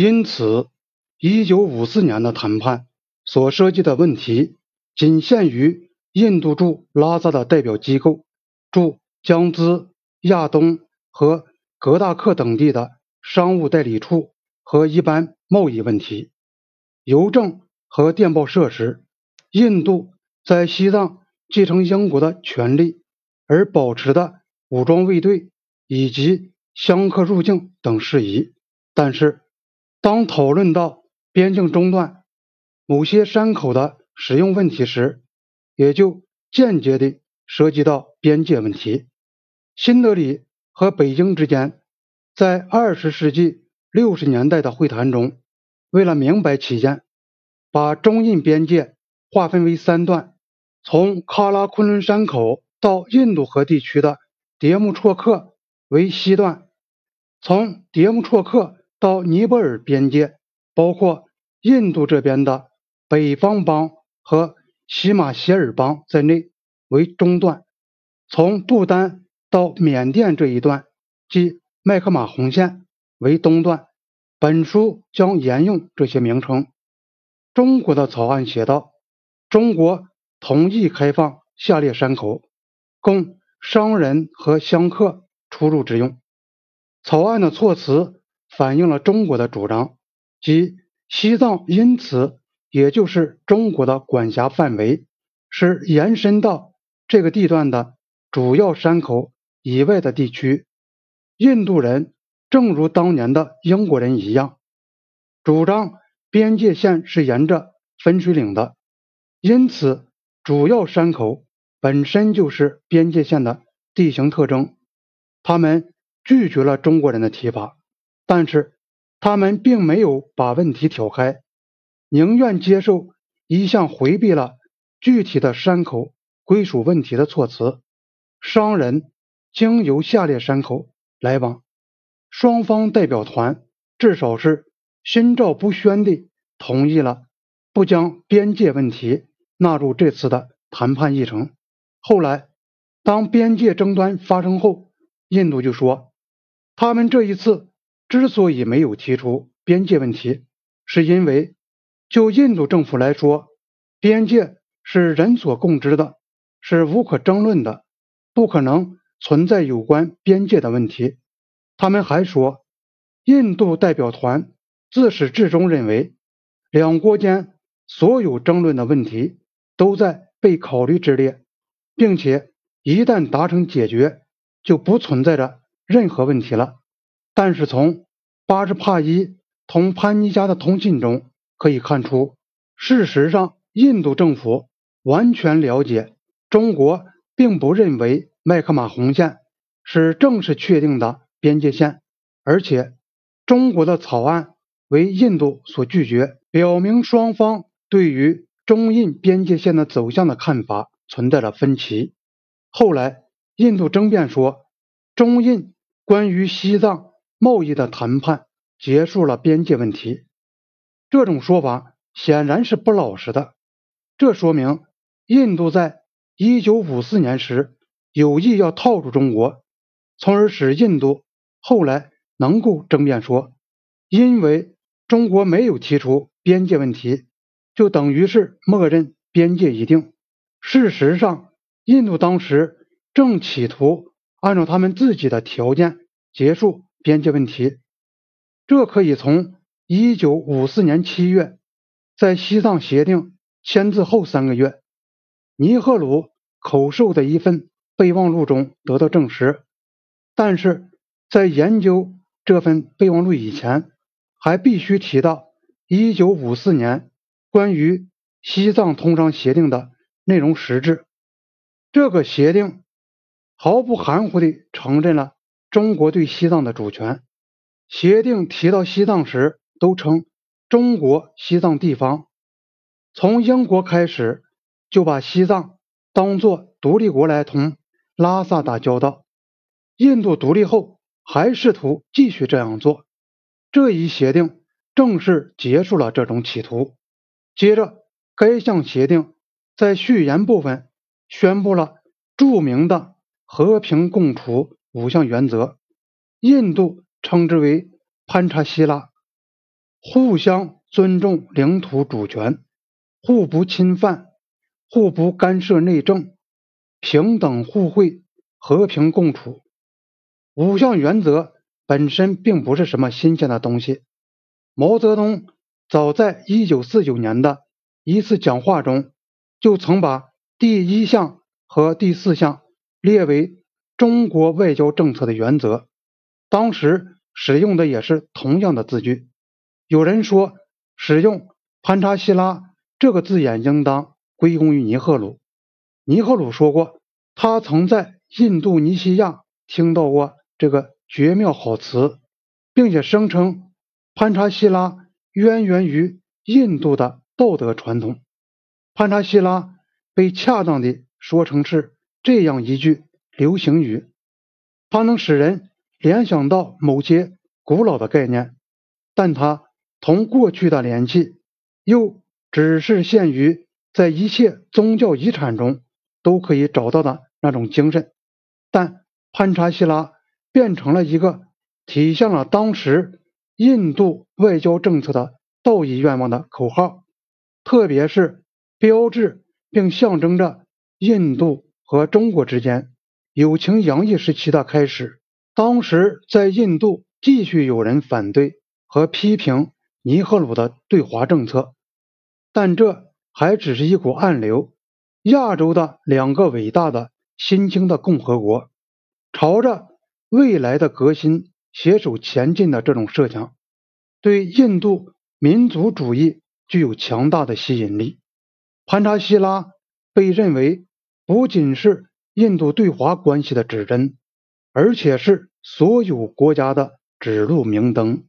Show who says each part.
Speaker 1: 因此，一九五四年的谈判所涉及的问题，仅限于印度驻拉萨的代表机构驻江孜、亚东和格达克等地的商务代理处和一般贸易问题。邮政和电报设施，印度在西藏继承英国的权利而保持的武装卫队以及香客入境等事宜，但是。当讨论到边境中断某些山口的使用问题时，也就间接地涉及到边界问题。新德里和北京之间，在二十世纪六十年代的会谈中，为了明白起见，把中印边界划分为三段：从喀拉昆仑山口到印度河地区的迭木错克为西段，从迭木错克。到尼泊尔边界，包括印度这边的北方邦和喜马歇尔邦在内为中段；从不丹到缅甸这一段，即麦克马洪线为东段。本书将沿用这些名称。中国的草案写道：“中国同意开放下列山口，供商人和香客出入之用。”草案的措辞。反映了中国的主张，即西藏因此也就是中国的管辖范围，是延伸到这个地段的主要山口以外的地区。印度人正如当年的英国人一样，主张边界线是沿着分水岭的，因此主要山口本身就是边界线的地形特征。他们拒绝了中国人的提法。但是他们并没有把问题挑开，宁愿接受一项回避了具体的山口归属问题的措辞。商人经由下列山口来往，双方代表团至少是心照不宣地同意了不将边界问题纳入这次的谈判议程。后来，当边界争端发生后，印度就说他们这一次。之所以没有提出边界问题，是因为就印度政府来说，边界是人所共知的，是无可争论的，不可能存在有关边界的问题。他们还说，印度代表团自始至终认为，两国间所有争论的问题都在被考虑之列，并且一旦达成解决，就不存在着任何问题了。但是从巴什帕伊同潘尼加的通信中可以看出，事实上，印度政府完全了解中国并不认为麦克马洪线是正式确定的边界线，而且中国的草案为印度所拒绝，表明双方对于中印边界线的走向的看法存在着分歧。后来，印度争辩说，中印关于西藏。贸易的谈判结束了边界问题，这种说法显然是不老实的。这说明印度在1954年时有意要套住中国，从而使印度后来能够争辩说，因为中国没有提出边界问题，就等于是默认边界已定。事实上，印度当时正企图按照他们自己的条件结束。边界问题，这可以从一九五四年七月在西藏协定签字后三个月，尼赫鲁口授的一份备忘录中得到证实。但是在研究这份备忘录以前，还必须提到一九五四年关于西藏通商协定的内容实质。这个协定毫不含糊地承认了。中国对西藏的主权协定提到西藏时，都称中国西藏地方。从英国开始就把西藏当作独立国来同拉萨打交道。印度独立后还试图继续这样做。这一协定正式结束了这种企图。接着，该项协定在序言部分宣布了著名的和平共处。五项原则，印度称之为潘查希拉。互相尊重领土主权，互不侵犯，互不干涉内政，平等互惠，和平共处。五项原则本身并不是什么新鲜的东西。毛泽东早在一九四九年的一次讲话中，就曾把第一项和第四项列为中国外交政策的原则。当时使用的也是同样的字句。有人说，使用“潘查希拉”这个字眼应当归功于尼赫鲁。尼赫鲁说过，他曾在印度尼西亚听到过这个绝妙好词，并且声称“潘查希拉”渊源于印度的道德传统。潘查希拉被恰当地说成是这样一句流行语，它能使人。联想到某些古老的概念，但它同过去的联系又只是限于在一切宗教遗产中都可以找到的那种精神。但潘查希拉变成了一个体现了当时印度外交政策的道义愿望的口号，特别是标志并象征着印度和中国之间友情洋溢时期的开始。当时在印度继续有人反对和批评尼赫鲁的对华政策，但这还只是一股暗流。亚洲的两个伟大的新兴的共和国，朝着未来的革新携手前进的这种设想，对印度民族主义具有强大的吸引力。潘查希拉被认为不仅是印度对华关系的指针。而且是所有国家的指路明灯。